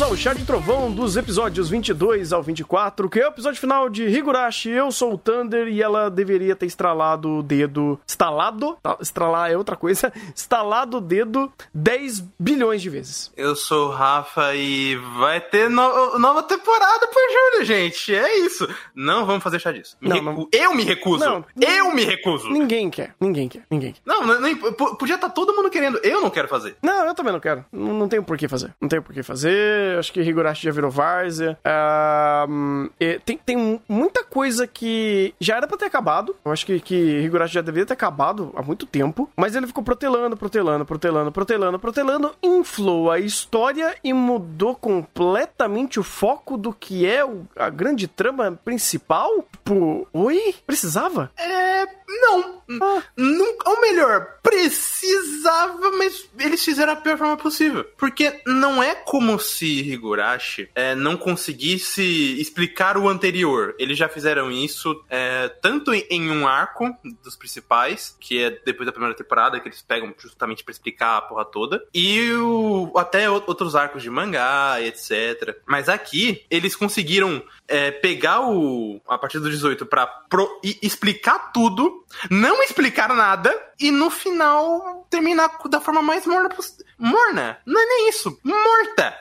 bem-vindos ao Chá de Trovão dos episódios 22 ao 24, que é o episódio final de Higurashi. Eu sou o Thunder e ela deveria ter estralado o dedo. Estalado? Tá, estralar é outra coisa. Estalado o dedo 10 bilhões de vezes. Eu sou o Rafa e vai ter no nova temporada por julho, gente. É isso. Não vamos fazer chá disso. Me Não, recu- não. Eu me recuso. Não. Eu me recuso. Ninguém quer, ninguém quer, ninguém quer. Não, nem- podia estar todo mundo querendo. Eu não quero fazer. Não, eu também não quero. Não, não tenho por que fazer. Não tenho por que fazer. Acho que Higurashi já virou várzea. E tem, tem muita coisa que já era pra ter acabado. Eu acho que, que Higurashi já deveria ter acabado há muito tempo. Mas ele ficou protelando, protelando, protelando, protelando, protelando. Inflou a história e mudou completamente o foco do que é o- a grande trama principal. Tipo, oi? Precisava? É. Não. Ah. Nunca, ou melhor, precisava, mas eles fizeram a pior forma possível. Porque não é como se Higurashi é, não conseguisse explicar o anterior. Eles já fizeram isso é, tanto em, um arco dos principais, que é depois da primeira temporada, que eles pegam justamente pra explicar a porra toda, e o- até outros arcos de mangá, etc. Mas aqui, eles conseguiram é, pegar o. a partir do 18 pra pro- explicar tudo, não explicar nada, e no final terminar da forma mais morna possível. Morna? Não é nem isso. Morta!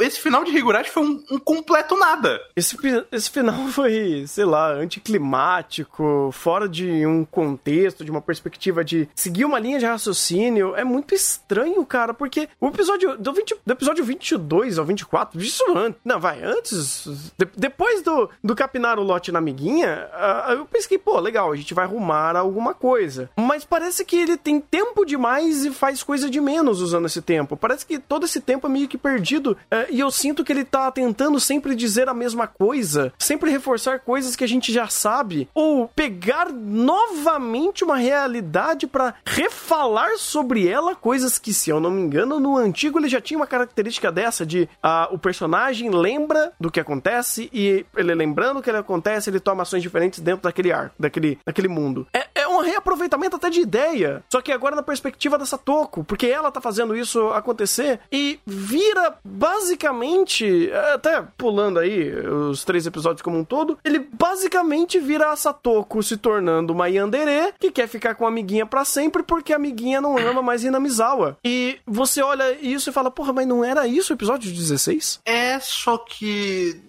Esse final de Higurashi foi um, um completo nada. Esse, esse final foi, sei lá, anticlimático, fora de um contexto, de uma perspectiva de seguir uma linha de raciocínio. É muito estranho, cara, porque o episódio do, 20, do episódio 22 ao 24, isso antes, não, vai, antes, de- depois do, do capinar o lote na amiguinha, ah, eu pensei, pô, legal, a gente vai arrumar alguma coisa. Mas parece que ele tem tempo demais e faz coisa de menos usando esse tempo. Parece que todo esse tempo é meio que perdido. eh, e eu sinto que ele tá tentando sempre dizer a mesma coisa, sempre reforçar coisas que a gente já sabe, ou pegar novamente uma realidade pra refalar sobre ela coisas que, se eu não me engano, no antigo ele já tinha uma característica dessa de ah, o personagem lembra do que acontece e ele lembrando o que ele acontece, ele toma ações diferentes dentro daquele arco, daquele, daquele mundo. É, é um reaproveitamento até de ideia, só que agora na perspectiva da Satoko, porque ela tá fazendo isso acontecer e vira basicamente, até pulando aí os três episódios como um todo, ele basicamente vira a Satoko se tornando uma yandere que quer ficar com a amiguinha pra sempre porque a amiguinha não ama mais Hinamizawa. E você olha isso e fala, porra, mas não era isso o episódio 16? É só que.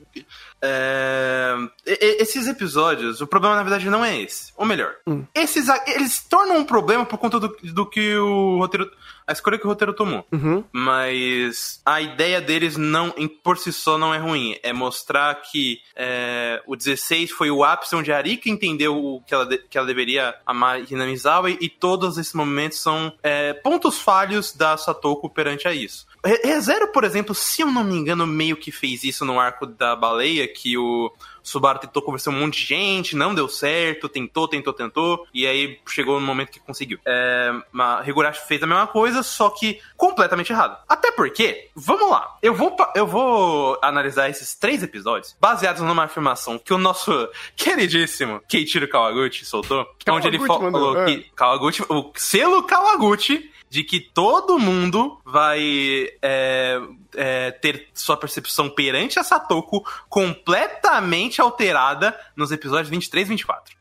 é, esses episódios, o problema na verdade não é esse. Ou melhor, esses a- eles tornam um problema por conta do, do que o roteiro. A escolha que o roteiro tomou. Uhum. Mas a ideia deles não, em- por si só não é ruim. É mostrar que é, o 16 foi o ápice onde a Arika entendeu o que ela, de- que ela deveria amar Hinamizawa e, e todos esses momentos são é, pontos falhos da Satoko perante a isso. Re- ReZero, por exemplo, se eu não me engano, meio que fez isso no arco da baleia, que o Subaru tentou conversar com um monte de gente, não deu certo, tentou, tentou, tentou, e aí chegou no momento que conseguiu. É, Higurashi fez a mesma coisa, só que completamente errado. Até porque, vamos lá, eu vou, eu vou analisar esses três episódios baseados numa afirmação que o nosso queridíssimo Keiichiro Kawaguchi soltou, onde ele Kawaguchi fa- mandou, falou é. que Kawaguchi, o selo Kawaguchi de que todo mundo vai é, é, ter sua percepção perante a Satoko completamente alterada nos episódios 23 e 24.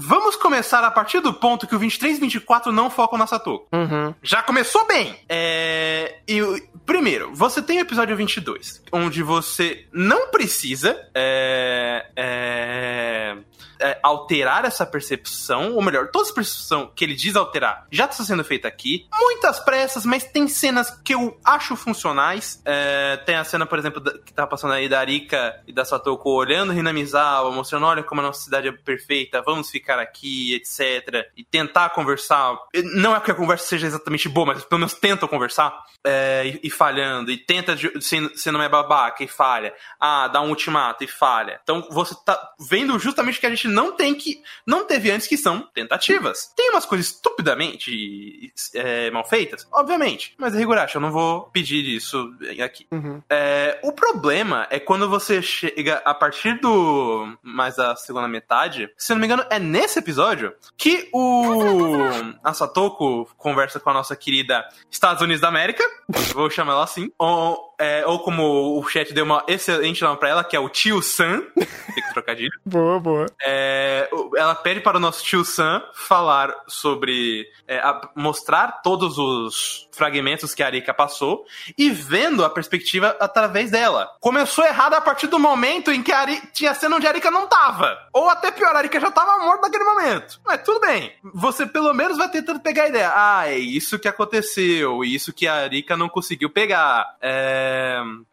Vamos começar a partir do ponto que o 23 e 24 não focam na Satoko. Uhum. Já começou bem! É, e, primeiro, você tem o episódio 22, onde você não precisa é, é, é, alterar essa percepção, ou melhor, toda essa percepção que ele diz alterar já está sendo feita aqui. Muitas pressas, mas tem cenas que eu acho funcionais. É, tem a cena, por exemplo, da- que tá passando aí da Arika e da Satoko olhando Hinamizawa, mostrando, olha como a nossa cidade é perfeita, vamos ficar aqui, etc. E tentar conversar. Não é que a conversa seja exatamente boa, mas pelo menos tentam conversar. é, e, e falhando, e tenta se, se não é babaca e falha. Ah, dá um ultimato e falha. Então você tá vendo justamente o que a gente não tem que. não teve antes, que são tentativas. Tem umas coisas estupidamente é, mal feitas, obviamente. Mas Higurashi, eu não vou pedir isso aqui. Uhum. É, o problema é quando você chega a partir do. mais da segunda metade. Se eu não me engano, é nesse episódio que o. a Satoko conversa com a nossa querida Estados Unidos da América, vou chamar ela assim, ou, é, ou como o chat deu uma excelente nome pra ela, que é o Tio Sam, tem que trocadilho. Boa, boa. É, ela pede para o nosso Tio Sam falar sobre, é, a- mostrar todos os fragmentos que a Arika passou e vendo a perspectiva através dela. Começou errado a partir do momento em que a Ari, tinha cena onde a Arika não tava. Ou até pior, a Arika já tava morta naquele momento. Mas tudo bem. Você pelo menos vai tentando pegar a ideia. Ah, é isso que aconteceu. Isso que a Arika não conseguiu pegar. É,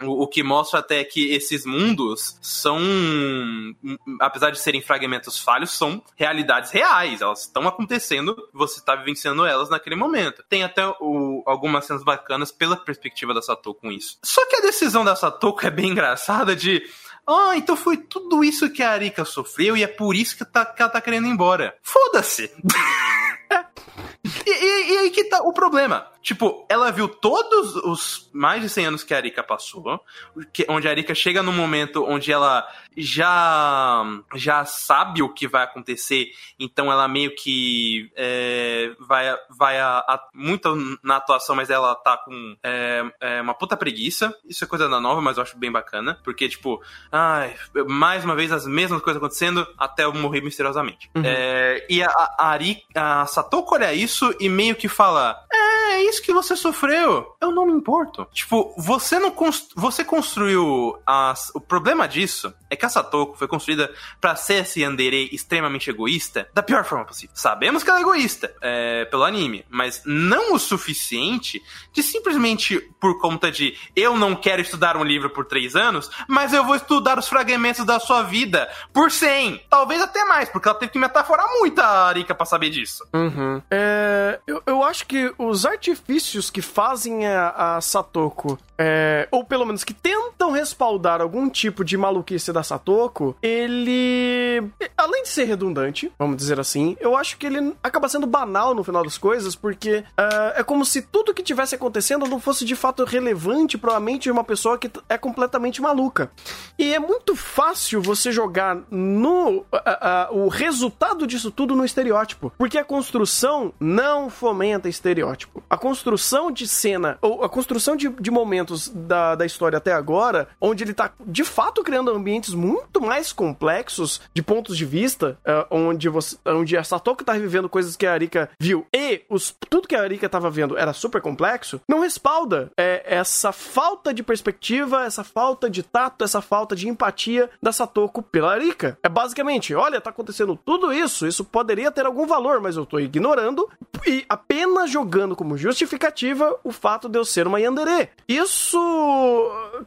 o, o que mostra até que esses mundos são, apesar de serem fragmentos falhos, são realidades reais. Elas estão acontecendo. Você está vivenciando elas naquele momento. Tem até o- algumas cenas bacanas pela perspectiva da Satoko com isso. Só que a decisão da Satoko é bem engraçada de ah, então foi tudo isso que a Arika sofreu e é por isso que, tá- que ela tá querendo ir embora. Foda-se! E, e- e aí que tá o problema. Tipo, ela viu todos os mais de 100 anos que a Arika passou, que- onde a Arika chega num momento onde ela já já sabe o que vai acontecer, então ela meio que é, vai, vai a, a- muito na atuação, mas ela tá com é, é, uma puta preguiça. Isso é coisa da nova, mas eu acho bem bacana, porque, tipo, ai, mais uma vez as mesmas coisas acontecendo até eu morrer misteriosamente. Uhum. É, e a, a, Ari, a Satoko olha isso e meio que fala: É, é isso que você sofreu. Eu não me importo. Tipo, você não cons- você construiu as, o problema disso é que a Satoko foi construída pra ser esse yandere extremamente egoísta da pior forma possível. Sabemos que ela é egoísta é, pelo anime, mas não o suficiente de simplesmente por conta de eu não quero estudar um livro por três anos, mas eu vou estudar os fragmentos da sua vida por 100. Talvez até mais, porque ela teve que metaforar muito a Arika pra saber disso. Uhum. É, eu, eu acho que os artifícios que fazem a, a Satoko, é, ou pelo menos que tentam respaldar algum tipo de maluquice da Satoko, ele. Além de ser redundante, vamos dizer assim, eu acho que ele acaba sendo banal no final das coisas, porque é, é como se tudo que tivesse acontecendo não fosse de fato relevante para a mente de uma pessoa que é completamente maluca. E é muito fácil você jogar no a- a- o resultado disso tudo no estereótipo, porque a construção não fomenta estereótipo. A construção de cena, ou a construção de, de momentos da, da história até agora, onde ele tá de fato criando ambientes muito mais complexos de pontos de vista, eh, onde, você, onde a Satoko tá vivendo coisas que a Arika viu e os, tudo que a Arika tava vendo era super complexo, não respalda eh, essa falta de perspectiva, essa falta de tato, essa falta de empatia da Satoko pela Arika. É basicamente, olha, tá acontecendo tudo isso, isso poderia ter algum valor, mas eu tô ignorando e apenas jogando como justificativa o fato de eu ser uma Yandere. Isso,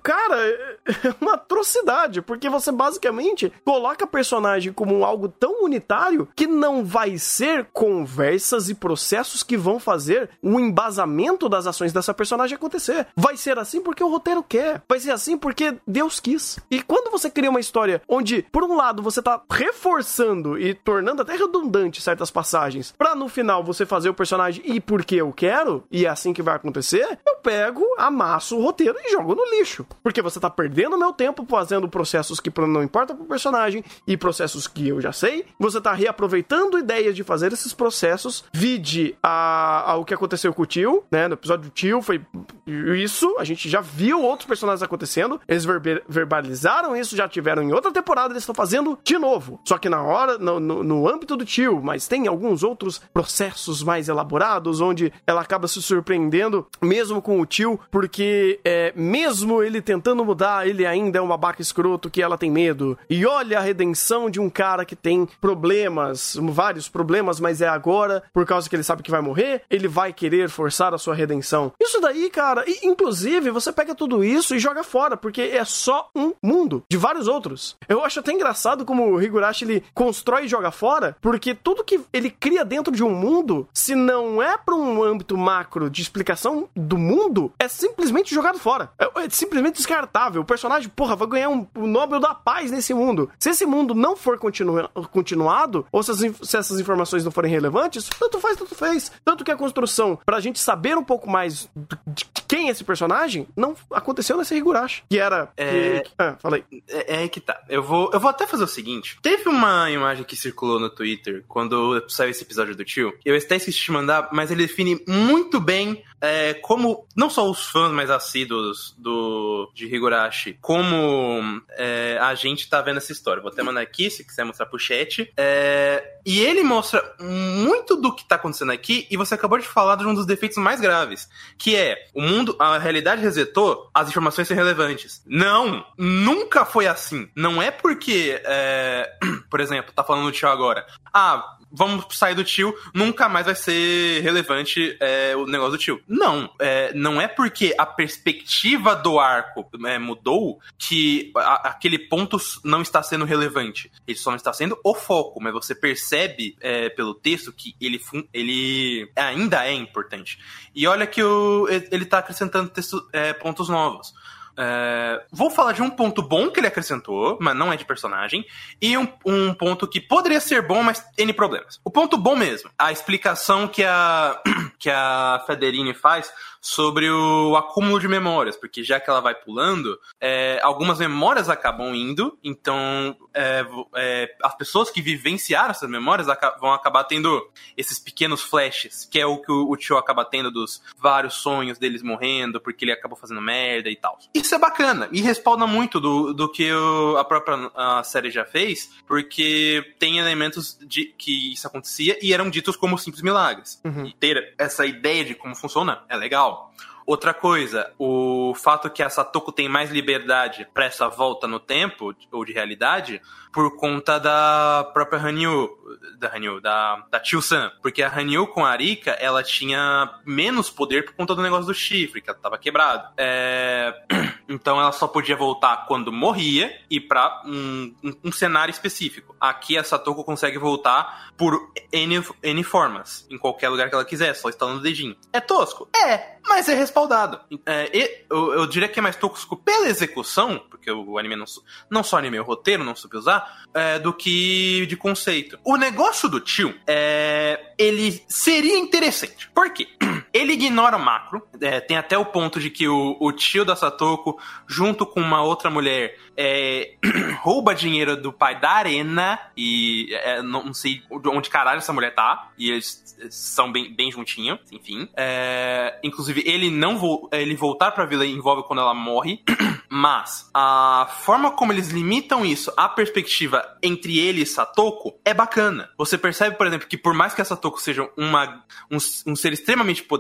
cara, é uma atrocidade, porque você basicamente coloca a personagem como algo tão unitário que não vai ser conversas e processos que vão fazer o embasamento das ações dessa personagem acontecer. Vai ser assim porque o roteiro quer. Vai ser assim porque Deus quis. E quando você cria uma história onde, por um lado, você tá reforçando e tornando até redundante certas passagens, pra no final você fazer o personagem ir porque eu quero, e é assim que vai acontecer, eu pego, amasso o roteiro e jogo no lixo. Porque você tá perdendo meu tempo fazendo processos que não importam pro personagem e processos que eu já sei. Você tá reaproveitando ideias de fazer esses processos. Vide a, que aconteceu com o tio, né? No episódio do tio foi isso. A gente já viu outros personagens acontecendo. Eles verbe- verbalizaram isso, já tiveram em outra temporada, eles estão fazendo de novo. Só que na hora, no, no, no âmbito do tio, mas tem alguns outros processos mais elaborados, onde ela acaba se surpreendendo, mesmo com o tio, porque é, mesmo ele tentando mudar, ele ainda é um babaca escroto que ela tem medo. E olha a redenção de um cara que tem problemas, vários problemas, mas é agora, por causa que ele sabe que vai morrer, ele vai querer forçar a sua redenção. Isso daí, cara, e, inclusive, você pega tudo isso e joga fora, porque é só um mundo, de vários outros. Eu acho até engraçado como o Higurashi ele constrói e joga fora, porque tudo que ele cria dentro de um mundo, se não é para um âmbito macro de explicação do mundo, é simplesmente jogado fora. É, é simplesmente descartável. O personagem, porra, vai ganhar um, o Nobel da Paz nesse mundo. Se esse mundo não for continua, continuado, ou se, as se essas informações não forem relevantes, tanto faz, tanto fez. Tanto que a construção, pra gente saber um pouco mais de quem é esse personagem, não aconteceu nesse Higurashi. Que era. É... Que, ah, falei. É, é que tá. Eu vou, eu vou até fazer o seguinte: teve uma imagem que circulou no Twitter quando saiu esse episódio do tio. Eu até esqueci de mandar, mas ele define muito bem é, como não só os fãs mais assíduos do, de Higurashi, como é, a gente tá vendo essa história. Vou até mandar aqui, se quiser mostrar pro chat. É, e ele mostra muito do que tá acontecendo aqui, e você acabou de falar de um dos defeitos mais graves, que é o mundo, a realidade resetou, as informações são relevantes. Não! Nunca foi assim. Não é porque, é, por exemplo, tá falando no tio agora. Ah, vamos sair do tio, nunca mais vai ser relevante é, o negócio do tio. Não, é, não é porque a perspectiva do arco é, mudou que a, aquele ponto não está sendo relevante. Ele só não está sendo o foco, mas você percebe é, pelo texto que ele, ele ainda é importante. E olha que o, ele está acrescentando texto, é, pontos novos. É, vou falar de um ponto bom que ele acrescentou, mas não é de personagem, e um, um ponto que poderia ser bom, mas tem problemas. O ponto bom mesmo, a explicação que a, que a Federini faz sobre o acúmulo de memórias, porque já que ela vai pulando, é, algumas memórias acabam indo, então é, é, as pessoas que vivenciaram essas memórias vão acabar tendo esses pequenos flashes, que é o que o, o tio acaba tendo dos vários sonhos deles morrendo, porque ele acabou fazendo merda e tal. Isso é bacana, e respalda muito do, do que o, a própria a série já fez, porque tem elementos de que isso acontecia e eram ditos como simples milagres. Uhum. E ter essa ideia de como funciona é legal. Outra coisa, o fato que a Satoko tem mais liberdade para essa volta no tempo, ou de realidade, por conta da própria Hanyu, da Hanyu, da, da Tio-san. Porque a Hanyu com a Arika, ela tinha menos poder por conta do negócio do chifre, que ela tava quebrado. É... Então ela só podia voltar quando morria e para um, um, um, cenário específico. Aqui a Satoko consegue voltar por N, N formas, em qualquer lugar que ela quiser, só instalando o dedinho. É tosco? É, mas é respaldado. É, eu, eu, diria que é mais tosco pela execução, porque o anime não, não só anime, o roteiro não soube usar, é, do que de conceito. O negócio do tio é. Ele seria interessante. Por quê? Ele ignora o macro. É, tem até o ponto de que o, o, tio da Satoko, junto com uma outra mulher, é, rouba dinheiro do pai da Arena. E é, não sei onde caralho essa mulher tá. E eles são bem, bem juntinhos, enfim. É, inclusive, ele não vo ele voltar pra vila envolve quando ela morre. Mas a forma como eles limitam isso à perspectiva entre ele e Satoko é bacana. Você percebe, por exemplo, que por mais que a Satoko seja uma, um, um ser extremamente poderoso,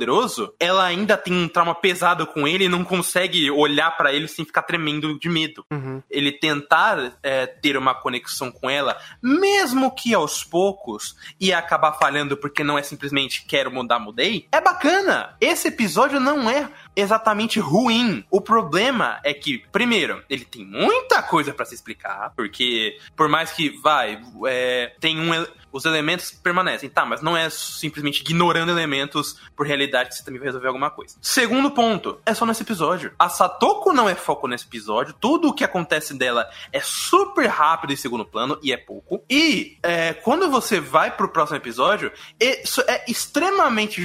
ela ainda tem um trauma pesado com ele e não consegue olhar para ele sem ficar tremendo de medo. Uhum. Ele tentar é, ter uma conexão com ela, mesmo que aos poucos, e acabar falhando porque não é simplesmente quero mudar, mudei, é bacana. Esse episódio não é exatamente ruim. O problema é que, primeiro, ele tem muita coisa para se explicar, porque por mais que vai, é, tem um, os elementos permanecem, tá, mas não é simplesmente ignorando elementos por realidade que você também vai resolver alguma coisa. Segundo ponto, é só nesse episódio. A Satoko não é foco nesse episódio, tudo o que acontece dela é super rápido em segundo plano e é pouco. E é, quando você vai pro próximo episódio, isso é extremamente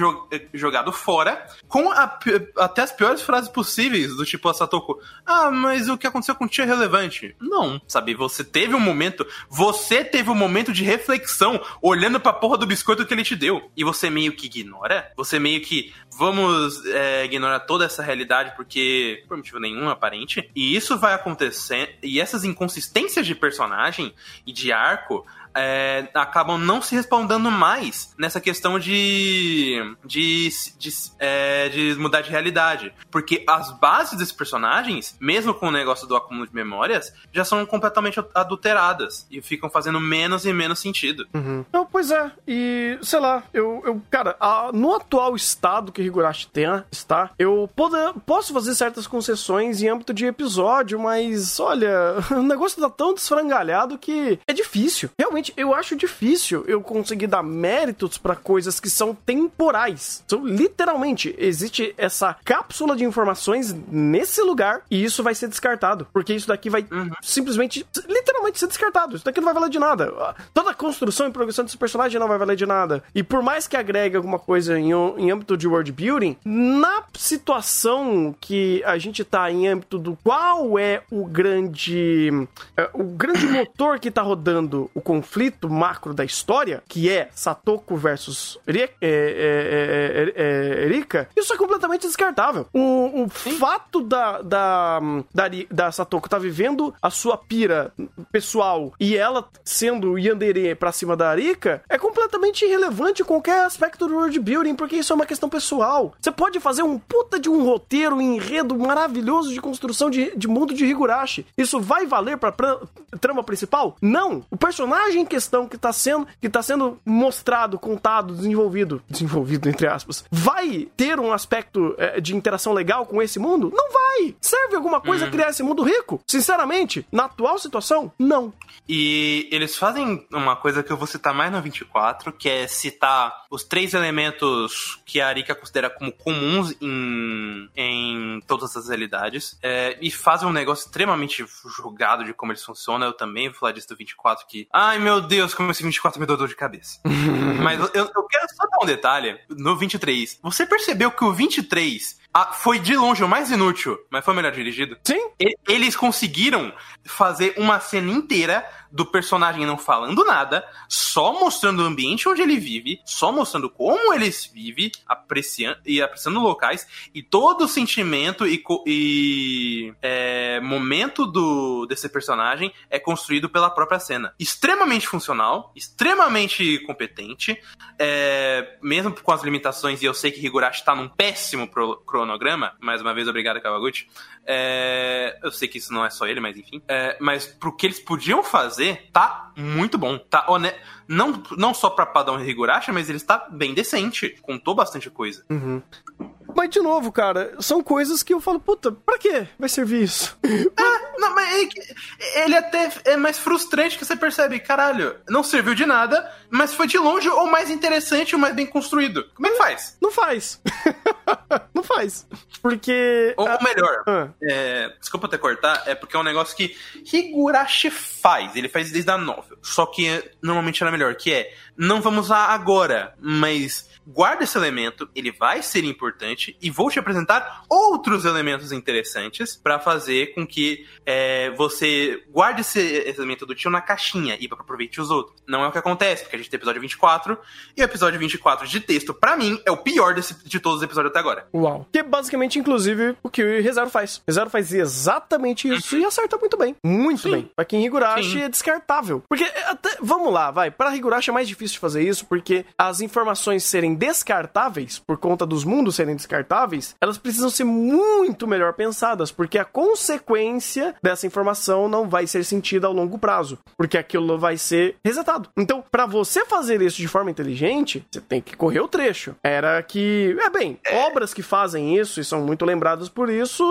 jogado fora, com a, até as piores frases possíveis, do tipo a Satoko, ah, mas o que aconteceu com o é relevante. Não, sabe, você teve um momento, você teve um momento de reflexão olhando pra porra do biscoito que ele te deu. E você meio que ignora? Você meio que vamos é, ignorar toda essa realidade porque por motivo nenhum aparente. E isso vai acontecer. E essas inconsistências de personagem e de arco é, acabam não se respondendo mais nessa questão de, de, de, é, de, mudar de realidade. Porque as bases desses personagens, mesmo com o negócio do acúmulo de memórias, já são completamente adulteradas e ficam fazendo menos e menos sentido. Uhum. Não, pois é, e sei lá, eu, eu cara, a, no atual estado que Higurashi tem, está, eu poder, posso fazer certas concessões em âmbito de episódio, mas olha, o negócio tá tão desfrangalhado que é difícil. Realmente sinceramente, eu acho difícil eu conseguir dar méritos para coisas que são temporais. São literalmente existe essa cápsula de informações nesse lugar e isso vai ser descartado, porque isso daqui vai uhum. simplesmente literalmente ser descartado. Isso daqui não vai valer de nada. Toda a construção e progressão desse personagem não vai valer de nada. E por mais que agregue alguma coisa em, em âmbito de world building, na situação que a gente tá em âmbito do qual é o grande é, o grande motor que tá rodando o conflito macro da história, que é Satoko versus Erika, é, é, isso é completamente descartável. O, o fato da, da, da, da Satoko tá vivendo a sua pira pessoal e ela sendo Yandere pra cima da Arika é completamente irrelevante em qualquer aspecto do world building, porque isso é uma questão pessoal. Você pode fazer um puta de um roteiro, um enredo maravilhoso de construção de, de mundo de Higurashi. Isso vai valer pra trama principal? Não! O personagem em questão que tá sendo, que tá sendo mostrado, contado, desenvolvido, desenvolvido entre aspas, vai ter um aspecto é, de interação legal com esse mundo? Não vai! Serve alguma coisa uhum. criar esse mundo rico? Sinceramente, na atual situação, não. E eles fazem uma coisa que eu vou citar mais no 24, que é citar os três elementos que a Arika considera como comuns em, em todas as realidades. É, e fazem um negócio extremamente julgado de como eles funcionam. Eu também vou falar disso do 24 que. Ai meu Deus, como esse 24 me deu dor de cabeça. Mas eu, eu quero só dar um detalhe. No 23, você percebeu que o 23 ah, foi de longe o mais inútil, mas foi melhor dirigido. Sim. E, eles conseguiram fazer uma cena inteira do personagem não falando nada, só mostrando o ambiente onde ele vive, só mostrando como ele vive, apreciando e apreciando locais e todo o sentimento e, e é, momento do desse personagem é construído pela própria cena. Extremamente funcional, extremamente competente, é, mesmo com as limitações e eu sei que Higurashi está num péssimo pro, cronograma. Mais uma vez, obrigado Kawaguchi. É, eu sei que isso não é só ele, mas enfim. É, mas pro que eles podiam fazer, tá muito bom. Tá honesto. Não, não só pra padrão Higurashi, mas ele está bem decente. Contou bastante coisa. Uhum. Mas, de novo, cara, são coisas que eu falo, puta, pra que vai servir isso? É, não, mas é ele até é mais frustrante que você percebe, caralho, não serviu de nada, mas foi de longe o mais interessante, o mais bem construído. Como é que faz? Não faz. não faz. Porque. Ou, ou melhor, ah. é, desculpa até cortar, é porque é um negócio que Higurashi faz. Ele faz desde a novel. Só que normalmente era melhor, que é, não vamos lá agora, mas guarda esse elemento, ele vai ser importante e vou te apresentar outros elementos interessantes para fazer com que é, você guarde esse, esse, elemento do tio na caixinha e aproveite os outros. Não é o que acontece, porque a gente tem episódio 24 e o episódio 24 de texto, para mim, é o pior desse, de todos os episódios até agora. Uau. Que é basicamente, inclusive, o que o Rezero faz. Rezero faz exatamente isso uhum. e acerta muito bem. Muito Sim. bem. Pra quem Higurashi Sim. é descartável. Porque, até, vamos lá, vai. Pra Higurashi é mais difícil de fazer isso, porque as informações serem descartáveis, por conta dos mundos serem descartáveis, elas precisam ser muito melhor pensadas, porque a consequência dessa informação não vai ser sentida ao longo prazo, porque aquilo vai ser resetado. Então, para você fazer isso de forma inteligente, você tem que correr o trecho. Era que, é bem, obras que fazem isso e são muito lembradas por isso,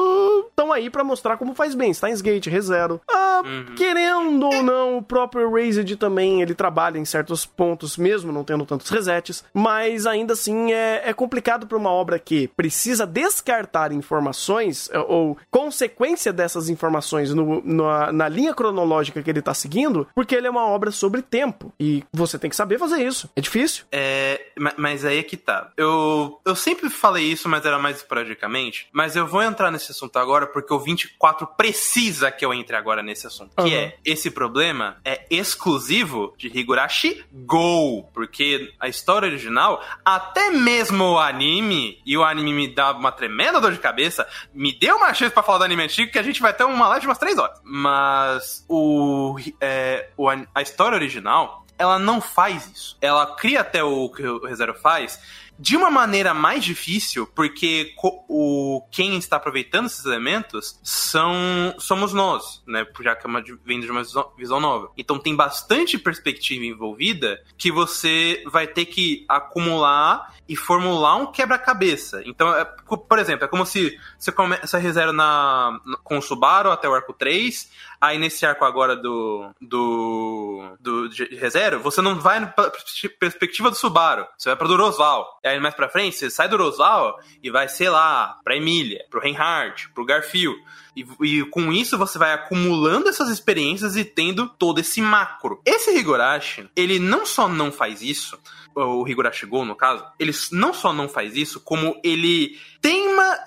estão aí para mostrar como faz bem. Steins Gate, ReZero. Ah, uhum. querendo ou não, o próprio Erased também, ele trabalha em certos pontos, mesmo não tendo tantos resets, mas ainda assim é, é complicado para uma obra que precisa descartar informações é, ou consequência dessas informações no, na, na linha cronológica que ele tá seguindo, porque ele é uma obra sobre tempo e você tem que saber fazer isso. É difícil. É, mas aí é que tá. Eu, eu sempre falei isso, mas era mais esporadicamente, mas eu vou entrar nesse assunto agora porque o 24 precisa que eu entre agora nesse assunto, que uhum. é esse problema é exclusivo de Higurashi Go, porque a história original, até mesmo o anime, e o anime me dá uma tremenda dor de cabeça, me deu uma chance para falar do anime antigo que a gente vai ter uma live de umas 3 horas. Mas o, é, o a história original, ela não faz isso. Ela cria até o que o ReZero faz de uma maneira mais difícil, porque o quem está aproveitando esses elementos são somos nós, né? Já que é uma, vem de uma visão, nova. Então tem bastante perspectiva envolvida que você vai ter que acumular e formular um quebra-cabeça. Então, é, por exemplo, é como se você começa a reserva na, com o Subaru até o arco 3, Aí nesse arco agora do, do, do de reserva, você não vai na perspectiva do Subaru, você vai pra do Rosval. Aí mais pra frente, você sai do Rosval e vai, sei lá, pra Emília, pro Reinhardt, pro Garfield. E, e, com isso você vai acumulando essas experiências e tendo todo esse macro. Esse Higurashi, ele não só não faz isso, o Higurashi Go, no caso, ele não só não faz isso, como ele teima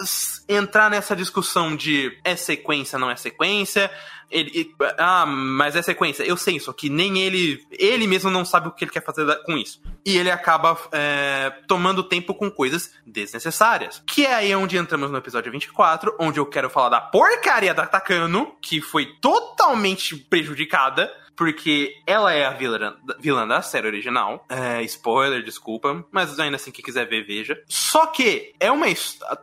entrar nessa discussão de é sequência, não é sequência, ele, ah, mas é sequência. Eu sei, só que nem ele. Ele mesmo não sabe o que ele quer fazer com isso. E ele acaba é, tomando tempo com coisas desnecessárias. Que é aí onde entramos no episódio 24, onde eu quero falar da porcaria da Takano, que foi totalmente prejudicada porque ela é a vilã, vilã da série original. É, spoiler, desculpa, mas ainda assim, quem quiser ver, veja. Só que é uma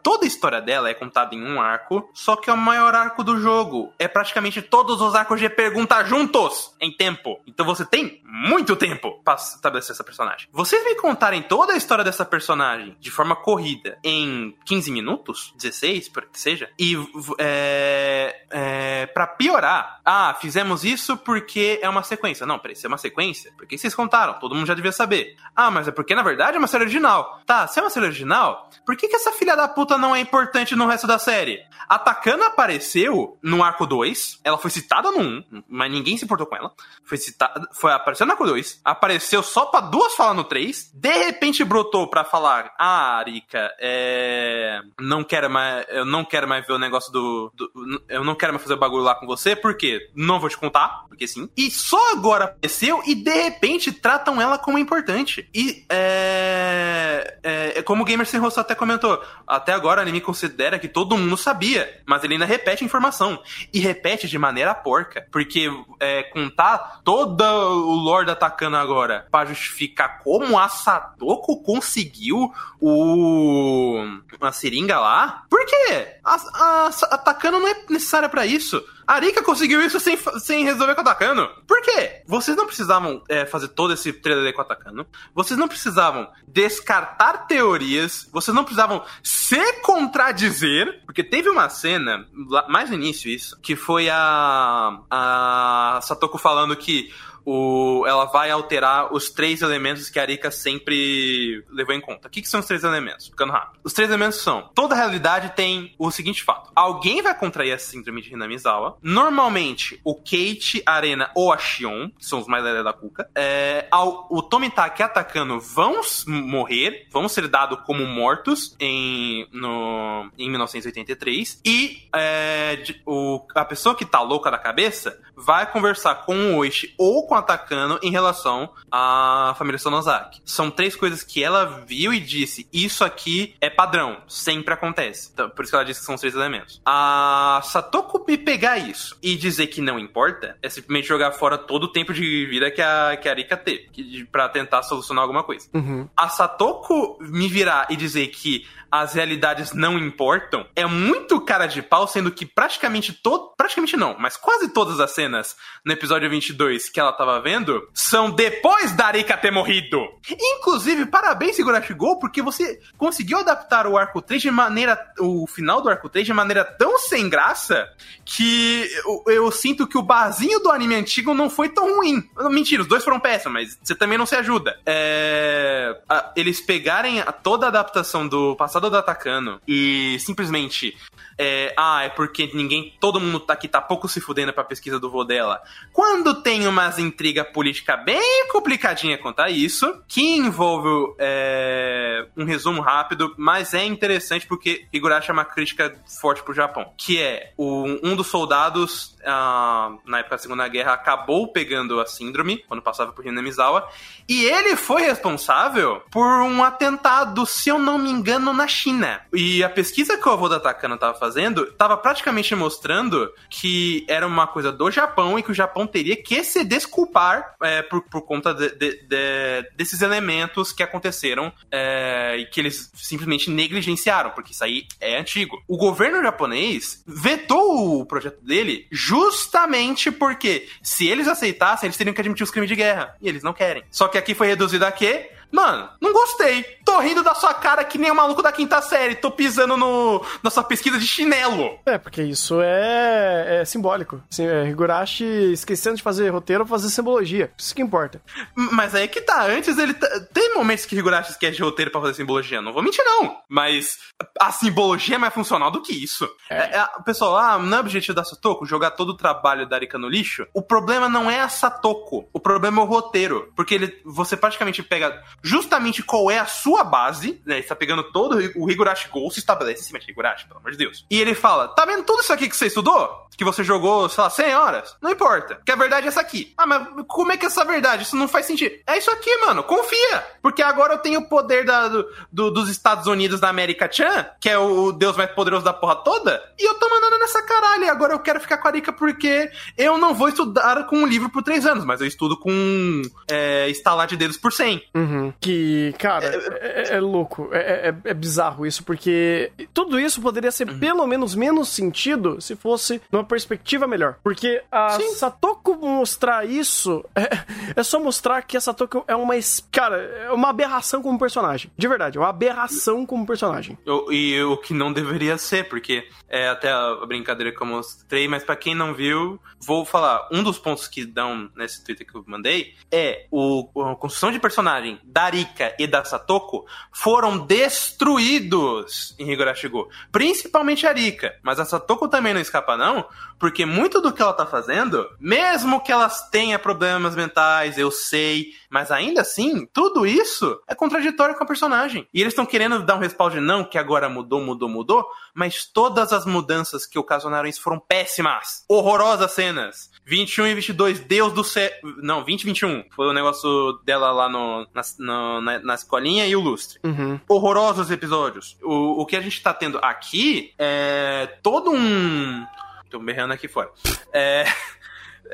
toda a história dela é contada em um arco, só que é o maior arco do jogo. É praticamente todos os arcos de pergunta juntos em tempo. Então você tem muito tempo pra estabelecer essa personagem. Vocês me contarem toda a história dessa personagem de forma corrida em 15 minutos, 16, por que seja, e é, é, para piorar, ah, fizemos isso porque é uma sequência. Não, peraí, se é uma sequência, por que vocês contaram? Todo mundo já devia saber. Ah, mas é porque na verdade é uma série original. Tá, se é uma série original, por que, que essa filha da puta não é importante no resto da série? A Takana apareceu no arco 2, ela foi citada no 1, mas ninguém se importou com ela. Foi citada, foi apareceu no arco 2, apareceu só pra duas falas no 3, de repente brotou pra falar: "Ah, Arika, é, não quero mais, eu não quero mais ver o negócio do, do eu não quero mais fazer o bagulho lá com você, porque não vou te contar, porque sim. E só agora apareceu e de repente tratam ela como importante. E é, é, é como o Gamer Sem Rosto até comentou, até agora o anime considera que todo mundo sabia, mas ele ainda repete a informação. E repete de maneira porca, porque é, contar todo o lore da Takana agora para justificar como a Satoko conseguiu o a seringa lá, por quê? A, a, a não é necessária para isso. Arika conseguiu isso sem, sem resolver com o Takano. Por quê? Vocês não precisavam é, fazer todo esse trailer com o Takano. Vocês não precisavam descartar teorias. Vocês não precisavam se contradizer. Porque teve uma cena, mais no início isso, que foi a, a Satoko falando que o, ela vai alterar os três elementos que a Arika sempre levou em conta. O que, que são os três elementos? Ficando rápido. Os três elementos são: toda realidade tem o seguinte fato: alguém vai contrair a síndrome de Hinamizawa. Normalmente, o Kate, a Arena ou a Shion, que são os mais lelé da Kuka, é, ao, o Tomitaki atacando vão morrer, vão ser dados como mortos em, no, em 1983. E é, de, o, a pessoa que tá louca da cabeça vai conversar com o Oishi ou com a Takano em relação à família Sonozaki. São três coisas que ela viu e disse: Isso aqui é padrão, sempre acontece. Então, por isso que ela disse que são os três elementos. A Satoko me pegar isso e dizer que não importa é simplesmente jogar fora todo o tempo de vida que a, que a Rika teve para tentar solucionar alguma coisa. Uhum. A Satoko me virar e dizer que as realidades não importam é muito cara de pau, sendo que praticamente todo. Praticamente não, mas quase todas as cenas no episódio 22 que ela tava vendo são depois da Arika ter morrido. Inclusive, parabéns, Higurashi Go, porque você conseguiu adaptar o arco 3 de maneira. o final do arco 3 de maneira tão sem graça que eu, eu sinto que o barzinho do anime antigo não foi tão ruim. Mentira, os dois foram péssimos, mas você também não se ajuda. É, eles pegarem toda a adaptação do passado do Atacano e simplesmente é, ah, é porque ninguém, todo mundo tá aqui tá pouco se fudendo pra pesquisa do vô dela. Quando tem umas intriga política bem complicadinha a isso, que envolve é, um resumo rápido, mas é interessante porque Higurashi é uma crítica forte pro Japão, que é o, um dos soldados ah, na época da Segunda Guerra acabou pegando a síndrome quando passava por Hinamizawa e ele foi responsável por um atentado, se eu não me engano, na China. E a pesquisa que o avô da Takano tava fazendo estava praticamente mostrando que era uma coisa do Japão e que o Japão teria que se desculpar é, por, por conta de, de, de, desses elementos que aconteceram é, e que eles simplesmente negligenciaram, porque isso aí é antigo. O governo japonês vetou o projeto dele justamente porque se eles aceitassem, eles teriam que admitir os crimes de guerra. E eles não querem. Só que aqui foi reduzido a quê? Mano, não gostei. Tô rindo da sua cara que nem o maluco da quinta série. Tô pisando no, na sua pesquisa de chinelo. É, porque isso é, é simbólico. Assim, é Higurashi esquecendo de fazer roteiro fazer simbologia. Isso que importa. Mas aí que tá. Antes ele. Tá, tem momentos que Higurashi esquece de roteiro pra fazer simbologia. Não vou mentir, não. Mas a simbologia é mais funcional do que isso. É. É, pessoal, ah, não é objetivo da Satoko jogar todo o trabalho da Arika no lixo? O problema não é a Satoko. O problema é o roteiro. Porque ele, você praticamente pega justamente qual é a sua base, né? Ele tá pegando todo o Higurashi Gol, se estabelece em cima de Higurashi, pelo amor de Deus. E ele fala: tá vendo tudo isso aqui que você estudou? Que você jogou, sei lá, 100 horas? Não importa. Que a verdade é essa aqui. Ah, mas como é que é essa verdade? Isso não faz sentido. É isso aqui, mano. Confia. Porque agora eu tenho o poder da, do, do, dos Estados Unidos da América Chan, que é o deus mais poderoso da porra toda, e eu tô mandando nessa caralho. E agora eu quero ficar com a Arika porque eu não vou estudar com um livro por três anos, mas eu estudo com é, estalar de dedos por 100. Uhum. Que, cara, é, é, é louco. É, é, é, bizarro isso, porque tudo isso poderia ser uhum. pelo menos menos sentido se fosse numa perspectiva melhor. Porque a Sim. Satoko mostrar isso é, é só mostrar que a Satoko é uma. Cara, é uma aberração como personagem. De verdade, é uma aberração como personagem. E o que não deveria ser, porque é até a brincadeira que eu mostrei, mas para quem não viu, vou falar. Um dos pontos que dão nesse Twitter que eu mandei é o, a construção de personagem da Rika e da Satoko foram destruídos em Higurashi Go. Principalmente a Rika, mas a Satoko também não escapa não, porque muito do que ela tá fazendo, mesmo que elas tenha problemas mentais, eu sei, mas ainda assim, tudo isso é contraditório com a personagem. E eles estão querendo dar um respaldo de não, que agora mudou, mudou, mudou, mas todas as mudanças que ocasionaram isso foram péssimas. Horrorosas cenas. 21 e 22, Deus do céu. Não, 20 e 21. Foi o negócio dela lá no, na, no, na, na escolinha e o lustre. Uhum. Horrorosos episódios. O, o que a gente tá tendo aqui é todo um. Tô berrando aqui fora. É.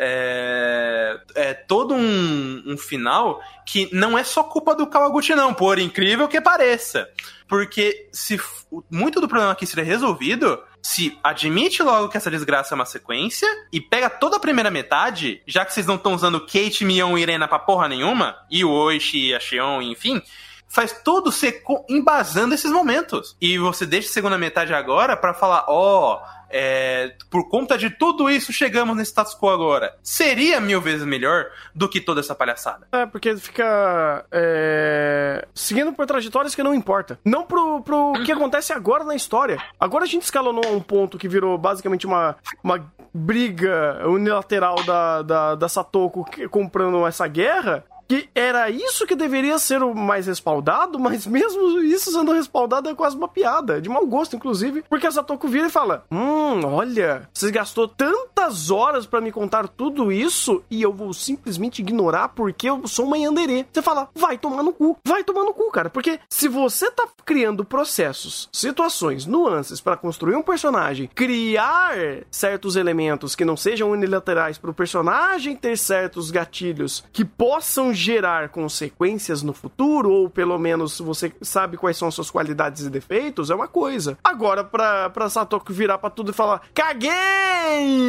É, é, todo um, um, final que não é só culpa do Kawaguchi, não, por incrível que pareça. Porque se muito do problema aqui seria resolvido se admite logo que essa desgraça é uma sequência e pega toda a primeira metade, já que vocês não estão usando Kate, Mion e Irena pra porra nenhuma, e o Oishi, a Xion, enfim, faz tudo ser embasando esses momentos. E você deixa a segunda metade agora para falar, ó, oh, é, por conta de tudo isso, chegamos nesse status quo agora. Seria mil vezes melhor do que toda essa palhaçada. É, porque fica é, seguindo por trajetórias que não importa. Não pro, pro que acontece agora na história. Agora a gente escalonou um ponto que virou basicamente uma, uma briga unilateral da, da, da Satoko comprando essa guerra que era isso que deveria ser o mais respaldado, mas mesmo isso sendo respaldado é quase uma piada, de mau gosto, inclusive, porque a Satoko vira e fala: Hum, olha, você gastou tantas horas para me contar tudo isso e eu vou simplesmente ignorar porque eu sou uma Yandere. Você fala, vai tomar no cu, vai tomar no cu, cara, porque se você tá criando processos, situações, nuances para construir um personagem, criar certos elementos que não sejam unilaterais para o personagem ter certos gatilhos que possam gerar consequências no futuro, ou pelo menos você sabe quais são suas qualidades e defeitos, é uma coisa. Agora, pra, pra Satoko virar pra tudo e falar: caguei!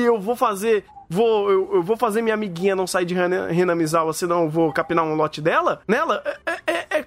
Eu vou fazer vou, eu, eu, vou fazer minha amiguinha não sair de Renamizawa, senão eu vou capinar um lote dela, nela, é, é,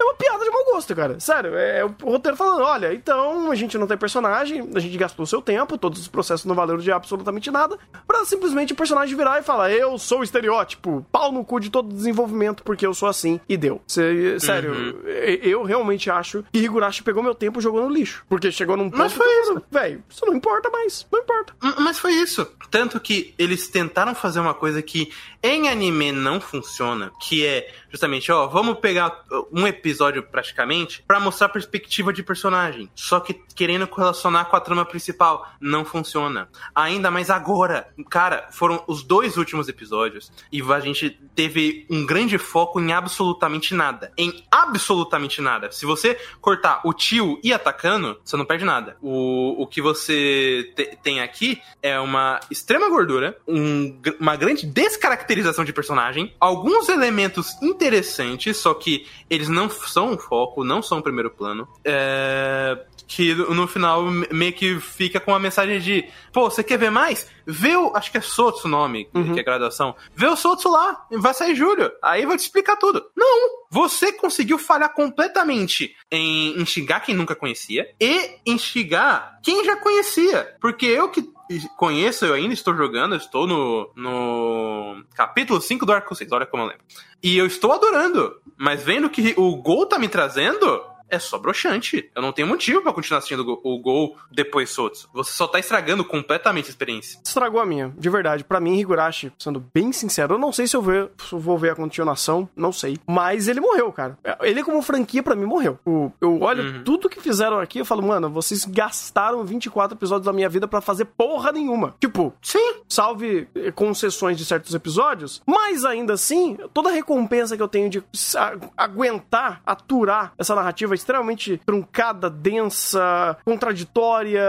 uma piada de mau gosto, cara. Sério, é, é o roteiro falando: olha, então a gente não tem personagem, a gente gastou seu tempo, todos os processos não valeram de absolutamente nada, pra simplesmente o personagem virar e falar: eu sou o estereótipo, pau no cu de todo desenvolvimento porque eu sou assim, e deu. Cê, sério, uhum. eu realmente acho que Higurashi pegou meu tempo e jogou no lixo. Porque chegou num ponto. Mas foi isso. Velho, isso não importa mais, não importa. Mas foi isso. Tanto que eles tentaram fazer uma coisa que em anime não funciona, que é justamente, ó, vamos pegar um episódio praticamente para mostrar perspectiva de personagem, só que querendo correlacionar com a trama principal, não funciona. Ainda mais agora, cara, foram os dois últimos episódios e a gente teve um grande foco em absolutamente nada, em absolutamente nada. Se você cortar o tio e atacando, você não perde nada. O, o que você te, tem aqui é uma extrema gordura, um, uma grande descaracterização de personagem, alguns elementos interessantes, só que eles não são o foco foco, não são primeiro plano. É, que no final meio que fica com a mensagem de: pô, você quer ver mais? Vê o. Acho que é Sotsu o nome, uhum. que é graduação. Vê o Sotsu lá, vai sair julho. Aí vai te explicar tudo. Não! Você conseguiu falhar completamente em instigar quem nunca conhecia e instigar quem já conhecia. Porque eu que conheço, eu ainda estou jogando, estou no, no capítulo 5 do Arco 6, olha como eu lembro. E eu estou adorando, mas vendo que o Gol tá me trazendo, é só broxante. Eu não tenho motivo para continuar assistindo o gol depois Sotsu. Você só tá estragando completamente a experiência. Estragou a minha, de verdade. Para mim, Higurashi, sendo bem sincero, eu não sei se eu, ver, se eu vou ver a continuação, não sei. Mas ele morreu, cara. Ele, como franquia, para mim, morreu. Eu olho uhum. tudo que fizeram aqui, eu falo, mano, vocês gastaram 24 episódios da minha vida para fazer porra nenhuma. Tipo, sim, salve eh, concessões de certos episódios, mas ainda assim, toda a recompensa que eu tenho de aguentar, aturar essa narrativa extremamente truncada, densa, contraditória,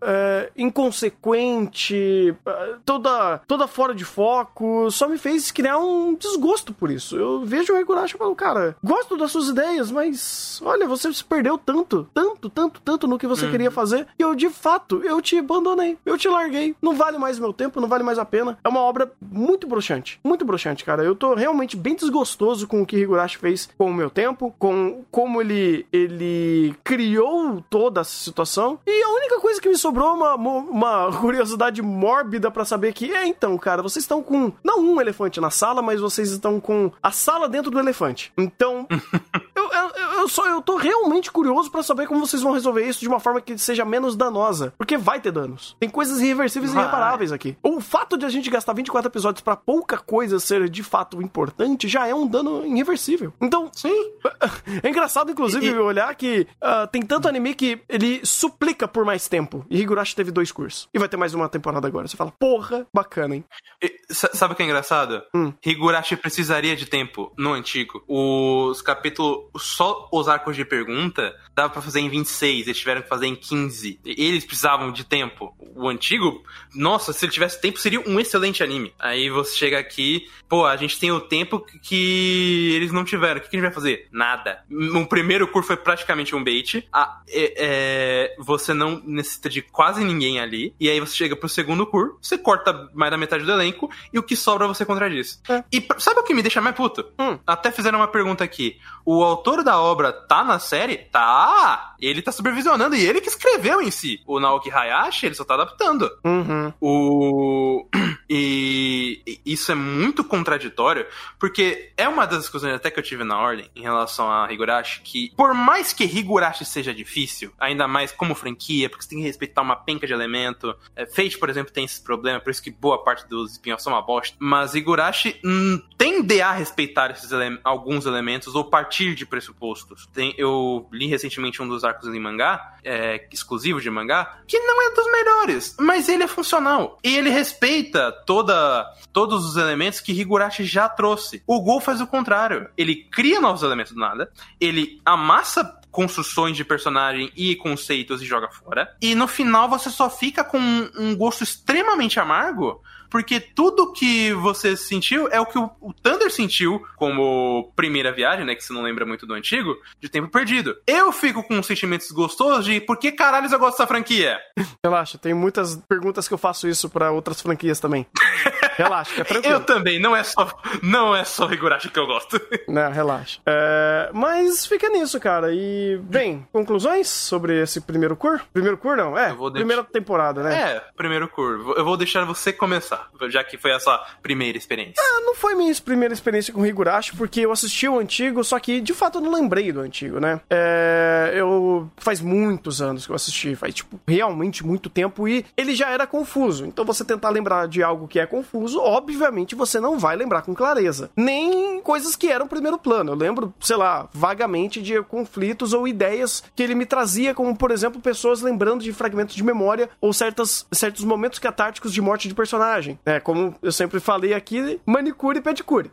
é, inconsequente, é, toda, toda fora de foco, só me fez criar um desgosto por isso. Eu vejo o Higurashi e falo, cara, gosto das suas ideias, mas olha, você se perdeu tanto, tanto, tanto, tanto no que você uhum. queria fazer, e eu, de fato, eu te abandonei, eu te larguei, não vale mais meu tempo, não vale mais a pena. É uma obra muito broxante, muito broxante, cara. Eu tô realmente bem desgostoso com o que Higurashi fez com o meu tempo, com como ele ele, criou toda essa situação. E a única coisa que me sobrou é uma, uma curiosidade mórbida para saber que, é então, cara, vocês estão com não um elefante na sala, mas vocês estão com a sala dentro do elefante. Então, eu, eu, eu, só eu tô realmente curioso para saber como vocês vão resolver isso de uma forma que seja menos danosa, porque vai ter danos. Tem coisas irreversíveis e irreparáveis aqui. O fato de a gente gastar 24 episódios para pouca coisa ser de fato importante já é um dano irreversível. Então, sim. É engraçado inclusive e... olhar que uh, tem tanto anime que ele suplica por mais tempo. E Higurashi teve dois cursos. E vai ter mais uma temporada agora. Você fala, porra, bacana, hein? E, sabe o que é engraçado? Hum. Higurashi precisaria de tempo no antigo. Os capítulos, só os arcos de pergunta, dava para fazer em 26. Eles tiveram que fazer em 15. Eles precisavam de tempo. O antigo, nossa, se ele tivesse tempo, seria um excelente anime. Aí você chega aqui, pô, a gente tem o tempo que eles não tiveram. O que a gente vai fazer? Nada. No primeiro curso foi praticamente um bait. Ah, é, é, você não necessita de quase ninguém ali. E aí você chega pro segundo cur, você corta mais da metade do elenco e o que sobra você contradiz. É. E sabe o que me deixa mais puto? Hum. Até fizeram uma pergunta aqui. O autor da obra tá na série? Tá! Ele tá supervisionando e ele que escreveu em si. O Naoki Hayashi, ele só tá adaptando. Uhum. O. E isso é muito contraditório, porque é uma das discussões até que eu tive na ordem em relação a Higurashi, que por mais que Higurashi seja difícil, ainda mais como franquia, porque você tem que respeitar uma penca de elemento, é, Fate, por exemplo, tem esse problema, por isso que boa parte dos espinhos são uma bosta, mas Higurashi hum, tende a respeitar esses ele alguns elementos ou partir de pressupostos. Tem, eu li recentemente um dos arcos em mangá, é, exclusivo de mangá, que não é dos melhores, mas ele é funcional. E ele respeita toda, todos os elementos que Higurashi já trouxe. O Gol faz o contrário. Ele cria novos elementos do nada, ele amassa construções de personagem e conceitos e joga fora. E no final você só fica com um gosto extremamente amargo porque tudo que você sentiu é o que o, Thunder sentiu como primeira viagem, né? Que você não lembra muito do antigo, de tempo perdido. Eu fico com sentimentos gostosos de por que caralho eu gosto dessa franquia? Relaxa, tem muitas perguntas que eu faço isso para outras franquias também. Relaxa, é tranquilo. Eu também, não é só, não é só Higurashi que eu gosto. Não, relaxa. É, mas fica nisso, cara. E, bem, conclusões sobre esse primeiro cur? Primeiro cur, não? É, primeira temporada, né? É, primeiro cur. Eu vou deixar você começar, já que foi a sua primeira experiência. Ah, não foi minha primeira experiência com Higurashi, porque eu assisti o antigo, só que, de fato, eu não lembrei do antigo, né? É, eu... Faz muitos anos que eu assisti, faz, tipo, realmente muito tempo, e ele já era confuso. Então, você tentar lembrar de algo que é confuso confuso, obviamente você não vai lembrar com clareza. Nem coisas que eram primeiro plano. Eu lembro, sei lá, vagamente de conflitos ou ideias que ele me trazia, como por exemplo, pessoas lembrando de fragmentos de memória ou certas, certos momentos catárticos de morte de personagem. É, como eu sempre falei aqui, manicure e pedicure.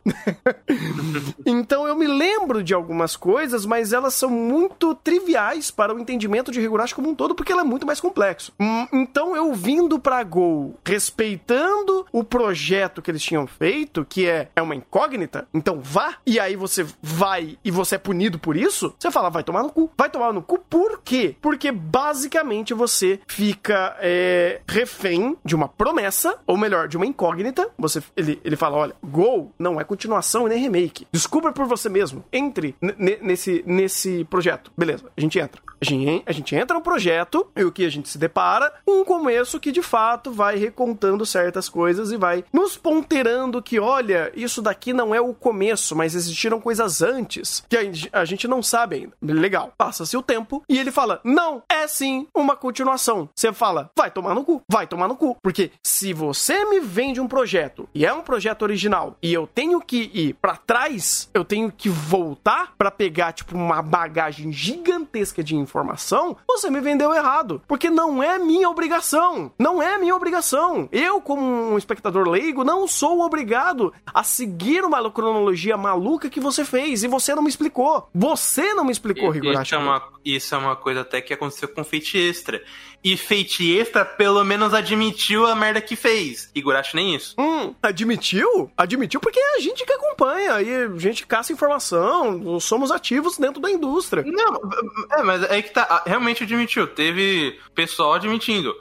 então eu me lembro de algumas coisas, mas elas são muito triviais para o entendimento de Higurashi como um todo, porque ele é muito mais complexo. Hum, então eu vindo pra Gol respeitando o projeto que eles tinham feito, que é, é uma incógnita, então vá, e aí você vai e você é punido por isso, você fala, vai tomar no cu. Vai tomar no cu por quê? Porque basicamente você fica é, refém de uma promessa, ou melhor, de uma incógnita. Você, ele, ele fala: olha, Gol não é continuação e nem remake. Descubra por você mesmo. Entre nesse, nesse projeto. Beleza, a gente entra. A gente, a gente entra no projeto e o que a gente se depara? Um começo que de fato vai recontando certas coisas e vai nos ponteirando que, olha, isso daqui não é o começo, mas existiram coisas antes que a, gente não sabe ainda. Legal. Passa-se o tempo e ele fala: não, é sim uma continuação. Você fala: vai tomar no cu, vai tomar no cu. Porque se você me vende um projeto e é um projeto original e eu tenho que ir para trás, eu tenho que voltar para pegar, tipo, uma bagagem gigantesca de informação, você me vendeu errado. Porque não é minha obrigação. Não é minha obrigação. Eu, como um espectador leigo, não sou obrigado a seguir uma cronologia maluca que você fez e você não me explicou. Você não me explicou, Higurashi. Isso é, uma, isso é uma coisa até que aconteceu com Fate Extra. E Fate Extra pelo menos admitiu a merda que fez. Higurashi nem isso. Hum, admitiu? Admitiu porque é a gente que acompanha e a gente caça informação, somos ativos dentro da indústria. Não, é, mas é que tá, realmente admitiu. Teve pessoal admitindo.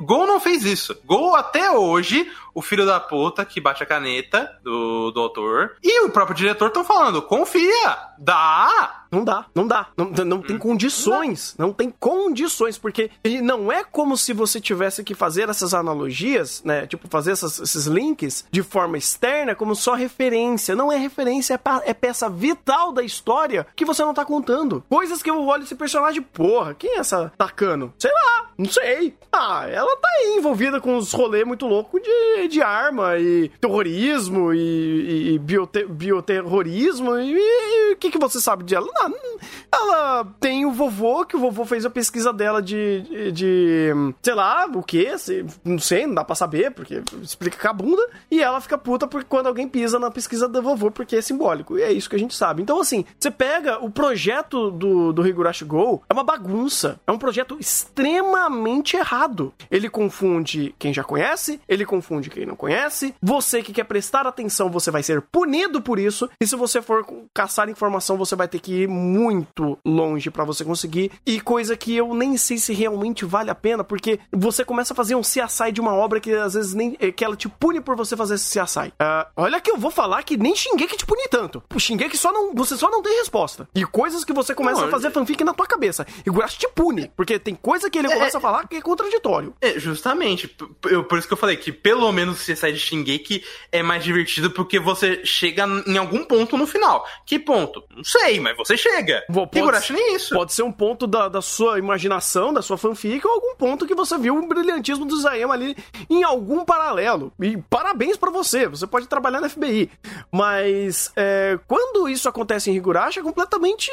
Gol não fez isso. Gol até hoje, o filho da puta que bate a caneta do, do autor e o próprio diretor estão falando: confia, dá. Não dá, não dá. Não, não tem hum. condições. Não. não tem condições, porque não é como se você tivesse que fazer essas analogias, né? Tipo, fazer essas, esses links de forma externa como só referência. Não é referência, é, é peça vital da história que você não tá contando. Coisas que eu olho esse personagem, porra, quem é essa Takano? Sei lá, não sei. Ah, ela tá aí envolvida com uns rolês muito loucos de, de arma e terrorismo e, e biote, bioterrorismo. E o que, que você sabe de ela? Não, ela tem o vovô, que o vovô fez a pesquisa dela de, de, de sei lá, o que, não sei, não dá pra saber, porque explica com a bunda, e ela fica puta porque quando alguém pisa na pesquisa do vovô, porque é simbólico, e é isso que a gente sabe. Então, assim, você pega o projeto do, do Higurashi Go, é uma bagunça, é um projeto extremamente errado. Ele confunde quem já conhece, ele confunde quem não conhece, você que quer prestar atenção, você vai ser punido por isso, e se você for caçar informação, você vai ter que ir muito longe para você conseguir. E coisa que eu nem sei se realmente vale a pena, porque você começa a fazer um CSI de uma obra que às vezes nem. Eh, que ela te pune por você fazer esse CSI. Uh, ah, olha que eu vou falar que nem que te pune tanto. O que só não. Você só não tem resposta. E coisas que você começa não, a fazer fanfic na tua cabeça. E o Gurashi te pune. Porque tem coisa que ele é, começa a falar que é contraditório. É, justamente. Eu, por isso que eu falei que pelo menos o CSI de Shingeki é mais divertido porque você chega em algum ponto no final. Que ponto? Não sei, mas você chega. Pode, Higurashi nem isso. Pode ser um ponto da, da sua imaginação, da sua fanfic, ou algum ponto que você viu o brilhantismo do Zayama ali em algum paralelo. E parabéns para você, você pode trabalhar na FBI. Mas é, quando isso acontece em Higurashi é completamente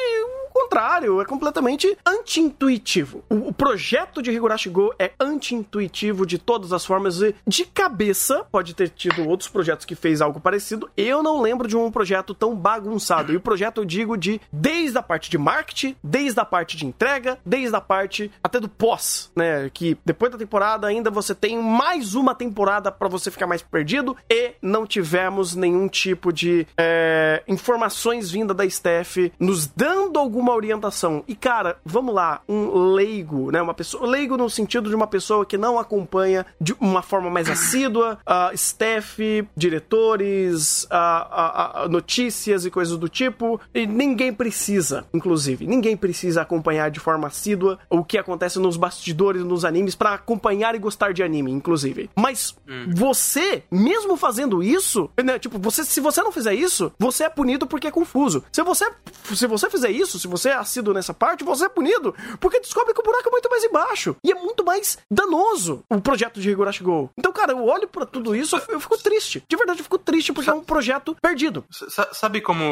contrário, é completamente anti-intuitivo. O, o, projeto de Higurashi Go é anti-intuitivo de todas as formas e de cabeça, pode ter tido outros projetos que fez algo parecido, eu não lembro de um projeto tão bagunçado. E o projeto eu digo de desde a parte de marketing, desde a parte de entrega, desde a parte até do pós, né, que depois da temporada ainda você tem mais uma temporada para você ficar mais perdido e não tivemos nenhum tipo de é, informações vinda da staff nos dando algum alguma orientação. E cara, vamos lá, um leigo, né? Uma pessoa leigo no sentido de uma pessoa que não acompanha de uma forma mais assídua, uh, staff, diretores, uh, uh, notícias e coisas do tipo. E ninguém precisa, inclusive, ninguém precisa acompanhar de forma assídua o que acontece nos bastidores nos animes para acompanhar e gostar de anime, inclusive. Mas hum. você, mesmo fazendo isso, né, tipo, você, se você não fizer isso, você é punido porque é confuso. Se você, se você fizer isso, se você é assíduo nessa parte, você é punido, porque descobre que o buraco é muito mais embaixo. E é muito mais danoso o projeto de Higurashi Go. Então, cara, eu olho para tudo isso, eu fico triste. De verdade, eu fico triste porque é um projeto perdido. Sabe como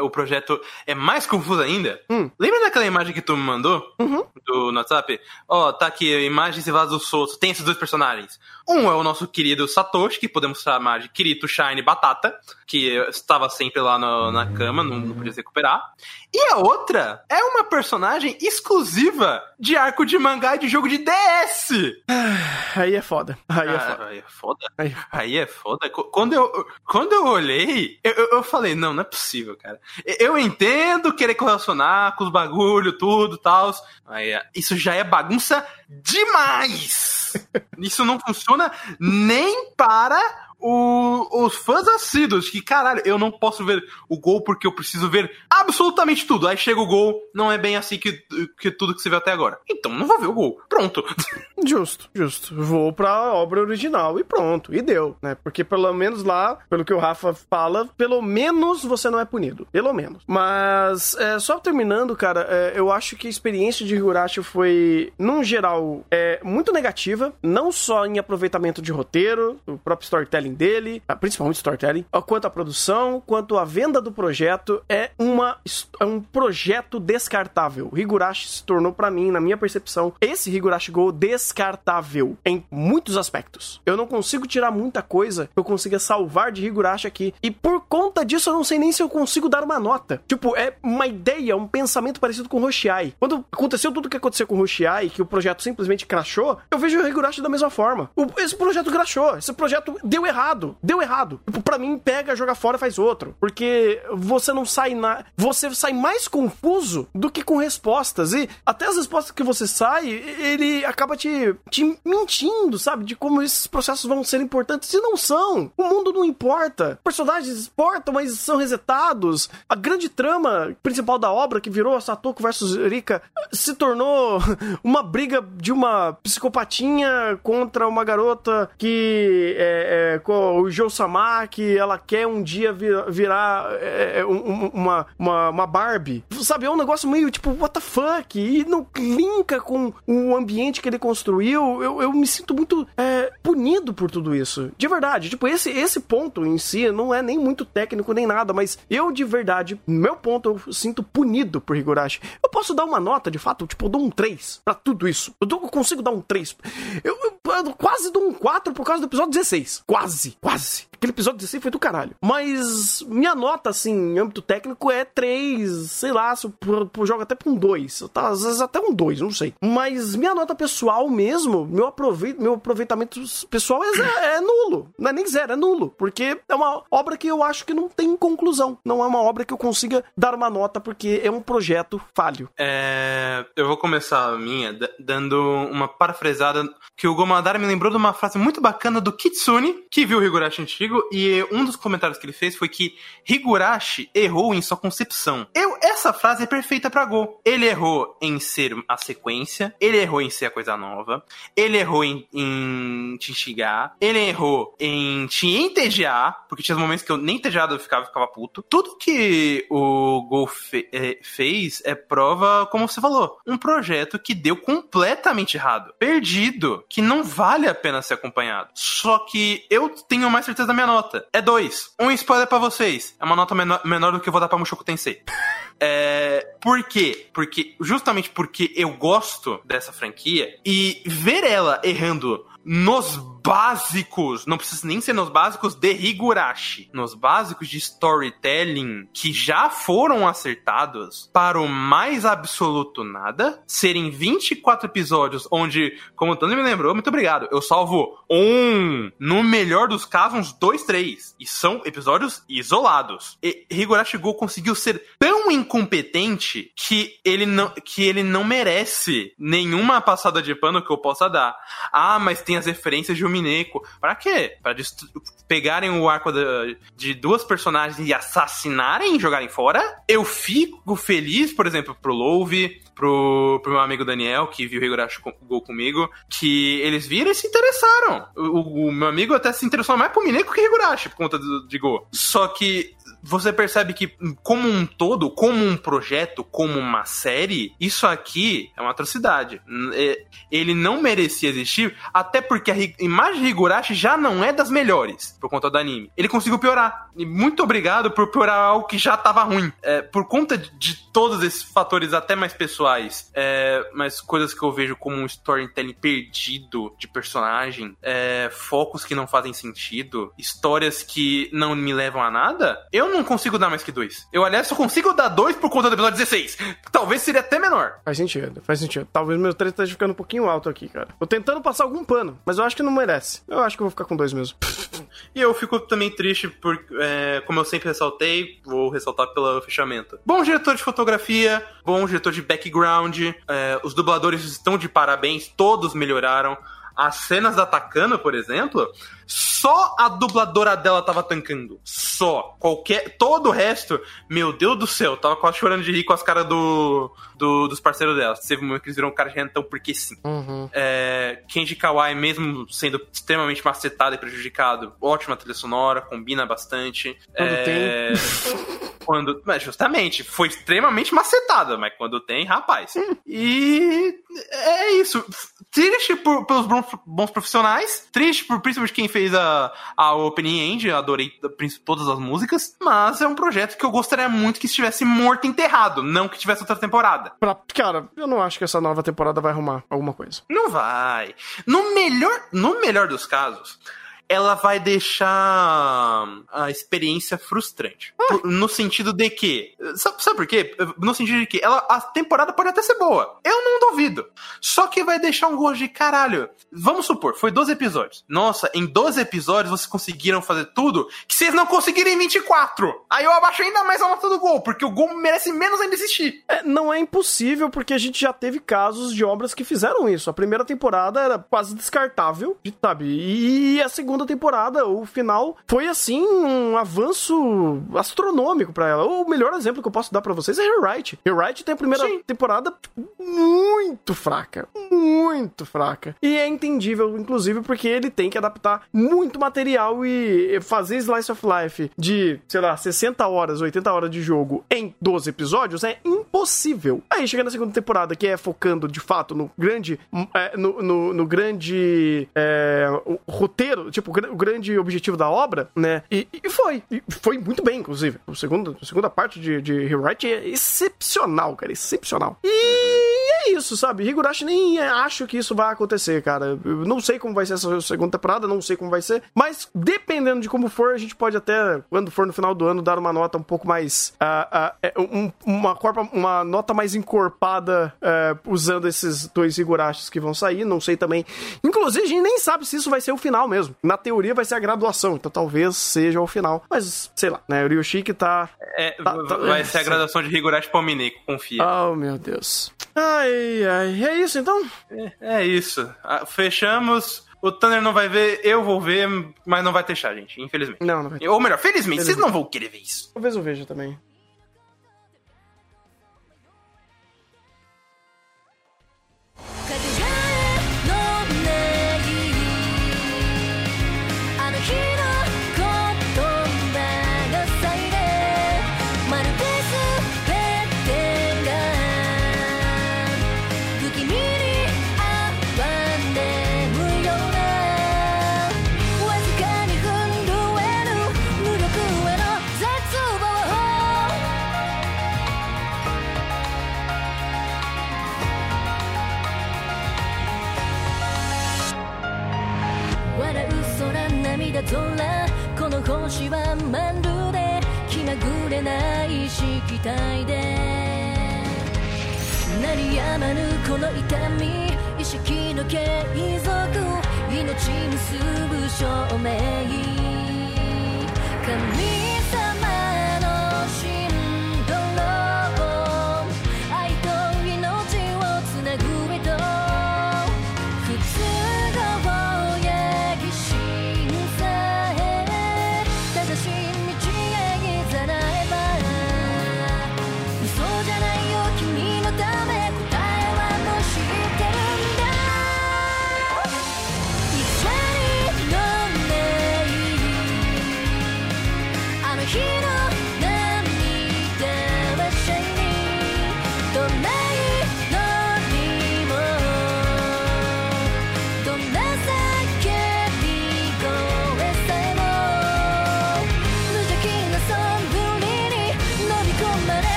o projeto é mais confuso ainda? Hum. Lembra daquela imagem que tu me mandou? Uhum. Do WhatsApp? Ó, oh, tá aqui, imagens e vasos soltos. Tem esses dois personagens. Um é o nosso querido Satoshi, que podemos chamar de Kirito Shine Batata, que estava sempre lá no, na cama, não, não podia se recuperar. E a outra é uma personagem exclusiva de arco de mangá e de jogo de DS. Aí é foda. Aí é foda. Aí é foda. Aí, aí é foda. Quando eu, quando eu olhei, eu, eu, eu falei, não, não é possível, cara. Eu entendo querer correlacionar com os bagulho, tudo, tal. Isso já é bagunça demais. Isso não funciona nem para o, os fãs assíduos, que caralho, eu não posso ver o gol porque eu preciso ver absolutamente tudo. Aí chega o gol, não é bem assim que, que tudo que você viu até agora. Então não vou ver o gol. Pronto. Justo, justo. Vou pra obra original e pronto. E deu, né? Porque pelo menos lá, pelo que o Rafa fala, pelo menos você não é punido. Pelo menos. Mas, é, só terminando, cara, é, eu acho que a experiência de Higurashi foi, num geral, é, muito negativa. Não só em aproveitamento de roteiro, o próprio storytelling storytelling dele, ah, principalmente storytelling, quanto à produção, quanto à venda do projeto, é, uma, é um projeto descartável. Higurashi se tornou, para mim, na minha percepção, esse Higurashi Go descartável em muitos aspectos. Eu não consigo tirar muita coisa que eu consiga salvar de Higurashi aqui. E por conta disso, eu não sei nem se eu consigo dar uma nota. Tipo, é uma ideia, um pensamento parecido com o Hoshiai. Quando aconteceu tudo o que aconteceu com o Hoshiai, que o projeto simplesmente crashou, eu vejo o Higurashi da mesma forma. O, esse projeto crashou, esse projeto deu errado errado. Deu errado. Tipo, pra mim, pega, joga fora faz outro. Porque você não sai na. Você sai mais confuso do que com respostas. E até as respostas que você sai, ele acaba te, te mentindo, sabe? De como esses processos vão ser importantes. E não são. O mundo não importa. Personagens importam, mas são resetados. A grande trama principal da obra, que virou Satoko versus Rika, se tornou uma briga de uma psicopatinha contra uma garota que é, é, o Joe Samaki, ela quer um dia vir, virar é, é um, uma, uma, uma Barbie. Sabe, é um negócio meio tipo, what the fuck? E não linka com o ambiente que ele construiu. Eu, eu me sinto muito é, punido por tudo isso. De verdade. Tipo, esse, esse ponto em si não é nem muito técnico nem nada, mas eu de verdade, meu ponto, eu sinto punido por Higurashi. Eu posso dar uma nota, de fato, tipo, eu dou um 3 pra tudo isso. Eu, dou, eu consigo dar um 3. Eu, eu, eu quase dou um 4 por causa do episódio 16. Quase. Quase, quase. Aquele episódio 16 foi do caralho. Mas minha nota, assim, em âmbito técnico é 3, sei lá, se eu, jogo até pra um 2. Tá, às vezes até um 2, não sei. Mas minha nota pessoal mesmo, meu, aproveit, meu aproveitamento pessoal é, é, nulo. Não é nem zero, é nulo. Porque é uma obra que eu acho que não tem conclusão. Não é uma obra que eu consiga dar uma nota, porque é um projeto falho. É, eu vou começar a minha dando uma parafrasada que o Gomadara me lembrou de uma frase muito bacana do Kitsune, que viu o Higurashi antigo, e um dos comentários que ele fez foi que Higurashi errou em sua concepção. Eu, essa frase é perfeita para Go. Ele errou em ser a sequência, ele errou em ser a coisa nova, ele errou em, em te instigar, ele errou em te entediar, porque tinha momentos que eu nem entediado eu ficava, ficava puto. Tudo que o Go fe, é, fez é prova, como você falou, um projeto que deu completamente errado, perdido, que não vale a pena ser acompanhado. Só que eu tenho mais certeza da minha nota. É dois. Um spoiler para vocês. É uma nota menor, menor do que eu vou dar pra Mushoku Tensei. É, por quê? Porque, justamente porque eu gosto dessa franquia e ver ela errando nos básicos, não precisa nem ser nos básicos de Higurashi, nos básicos de storytelling que já foram acertados para o mais absoluto nada, serem 24 episódios onde, como o Tony me lembrou, muito obrigado, eu salvo um, no melhor dos casos, uns dois, três, e são episódios isolados. E Higurashi Go conseguiu ser tão incompetente que ele não, que ele não merece nenhuma passada de pano que eu possa dar. Ah, mas tem as referências de Mineko. Pra quê? Pra pegarem o arco de, de duas personagens e assassinarem e jogarem fora? Eu fico feliz, por exemplo, pro Love, pro, pro meu amigo Daniel, que viu o Higurashi Go comigo, que eles viram e se interessaram. O, o, meu amigo até se interessou mais pro Mineko que Higurashi, por conta do, de Go. Só que você percebe que, como um todo, como um projeto, como uma série, isso aqui é uma atrocidade. É, ele não merecia existir, até porque a imagem de Higurashi já não é das melhores, por conta do anime. Ele conseguiu piorar. E muito obrigado por piorar algo que já estava ruim. É, por conta de todos esses fatores, até mais pessoais, é, mas coisas que eu vejo como um storytelling perdido de personagem, é, focos que não fazem sentido, histórias que não me levam a nada, eu não não consigo dar mais que dois. Eu, aliás, só consigo dar dois por conta do episódio 16. Talvez seria até menor. Faz sentido, faz sentido. Talvez meu 3 esteja ficando um pouquinho alto aqui, cara. Tô tentando passar algum pano, mas eu acho que não merece. Eu acho que eu vou ficar com dois mesmo. E eu fico também triste por, é, como eu sempre ressaltei, vou ressaltar pelo fechamento. Bom diretor de fotografia, bom diretor de background, é, os dubladores estão de parabéns, todos melhoraram. As cenas da Takana, por exemplo, só a dubladora dela tava tancando. Só. Qualquer. Todo o resto, meu Deus do céu, tava quase chorando de rir com as caras do, do, dos parceiros dela. Teve um momento que eles viram um cara de rentão porque sim. Uhum. É, Kenji Kawai, mesmo sendo extremamente macetado e prejudicado, ótima trilha sonora, combina bastante. Quando É, tem. Quando, mas justamente, foi extremamente macetada, mas quando tem, rapaz. E é isso. Triste por- pelos bons, bons profissionais, triste por principalmente quem fez a, a Opening End, adorei todas as músicas, mas é um projeto que eu gostaria muito que estivesse morto e enterrado, não que tivesse outra temporada. Pra- Cara, eu não acho que essa nova temporada vai arrumar alguma coisa. Não vai. No melhor, no melhor dos casos, ela vai deixar a experiência frustrante. Por- No sentido de que. Sabe, sabe por quê? No sentido de que ela, a temporada pode até ser boa. Eu não duvido. Só que vai deixar um gosto de caralho. Vamos supor, foi 12 episódios. Nossa, em 12 episódios vocês conseguiram fazer tudo que vocês não conseguiram em 24. Aí eu abaixo ainda mais a nota do gol, porque o gol merece menos ainda existir. É, não é impossível, porque a gente já teve casos de obras que fizeram isso. A primeira temporada era quase descartável, sabe? E a segunda temporada, o final, foi assim um avanço astronômico pra ela. O melhor exemplo que eu posso dar pra vocês é Rewrite. Rewrite tem a primeira Sim. temporada tipo, muito fraca. Muito fraca. E é entendível, inclusive, porque ele tem que adaptar muito material e fazer Slice of Life de, sei lá, 60 horas, 80 horas de jogo em 12 episódios é impossível. Aí chega na segunda temporada, que é focando de fato no grande. é, no, no- no grande. é, roteiro, tipo, o gra- o grande objetivo da obra, né? E, e foi. E foi muito bem, inclusive. O segundo, a segunda parte de, de Rewrite é excepcional, cara. Excepcional. E é isso, sabe? Higurashi nem é, acho que isso vai acontecer, cara. Eu não sei como vai ser essa segunda temporada, não sei como vai ser. Mas dependendo de como for, a gente pode até, quando for no final do ano, dar uma nota um pouco mais. ah, é, um- uma, corpa, uma nota mais encorpada é, usando esses dois Higurashis que vão sair. Não sei também. Inclusive, a gente nem sabe se isso vai ser o final mesmo. Na teoria vai ser a graduação, então talvez seja o final. Mas, sei lá, né? O Ryoshiki tá. É, Tá- tá- vai ser a graduação de Higurashi Palmineco, confia. Oh, meu Deus. Ai, ai. É isso então? É isso. Ah, Fechamos. O Tanner não vai ver, eu vou ver, mas não vai deixar, gente, infelizmente. Não, não vai. Ou melhor, felizmente, vocês Felizmente. não vão querer ver isso. Talvez eu veja também.